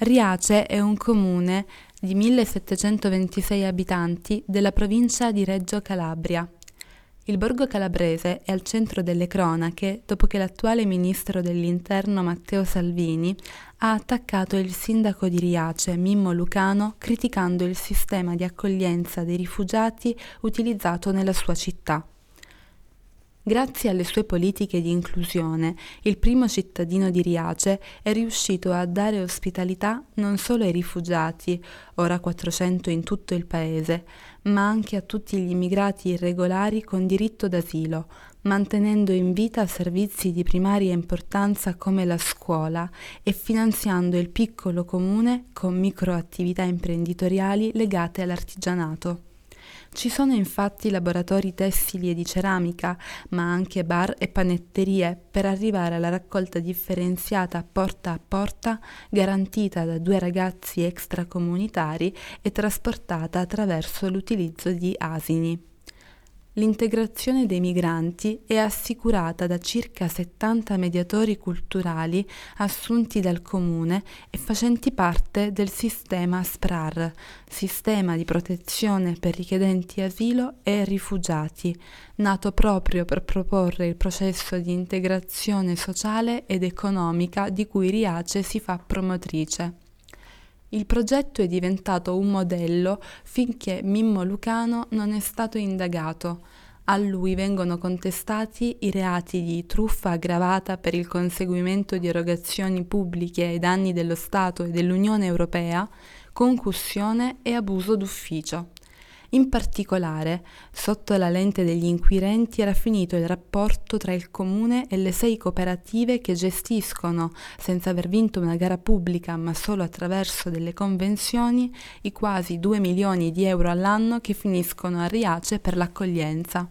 Riace è un comune di 1726 abitanti della provincia di Reggio Calabria. Il borgo calabrese è al centro delle cronache dopo che l'attuale ministro dell'interno Matteo Salvini ha attaccato il sindaco di Riace, Mimmo Lucano, criticando il sistema di accoglienza dei rifugiati utilizzato nella sua città. Grazie alle sue politiche di inclusione, il primo cittadino di Riace è riuscito a dare ospitalità non solo ai rifugiati, ora 400 in tutto il paese, ma anche a tutti gli immigrati irregolari con diritto d'asilo, mantenendo in vita servizi di primaria importanza come la scuola e finanziando il piccolo comune con microattività imprenditoriali legate all'artigianato. Ci sono infatti laboratori tessili e di ceramica, ma anche bar e panetterie per arrivare alla raccolta differenziata porta a porta garantita da due ragazzi extracomunitari e trasportata attraverso l'utilizzo di asini. L'integrazione dei migranti è assicurata da circa 70 mediatori culturali assunti dal comune e facenti parte del sistema SPRAR, sistema di protezione per richiedenti asilo e rifugiati, nato proprio per proporre il processo di integrazione sociale ed economica di cui Riace si fa promotrice. Il progetto è diventato un modello finché Mimmo Lucano non è stato indagato. A lui vengono contestati i reati di truffa aggravata per il conseguimento di erogazioni pubbliche ai danni dello Stato e dell'Unione Europea, concussione e abuso d'ufficio. In particolare, sotto la lente degli inquirenti era finito il rapporto tra il comune e le sei cooperative che gestiscono, senza aver vinto una gara pubblica ma solo attraverso delle convenzioni, i quasi 2 milioni di euro all'anno che finiscono a Riace per l'accoglienza.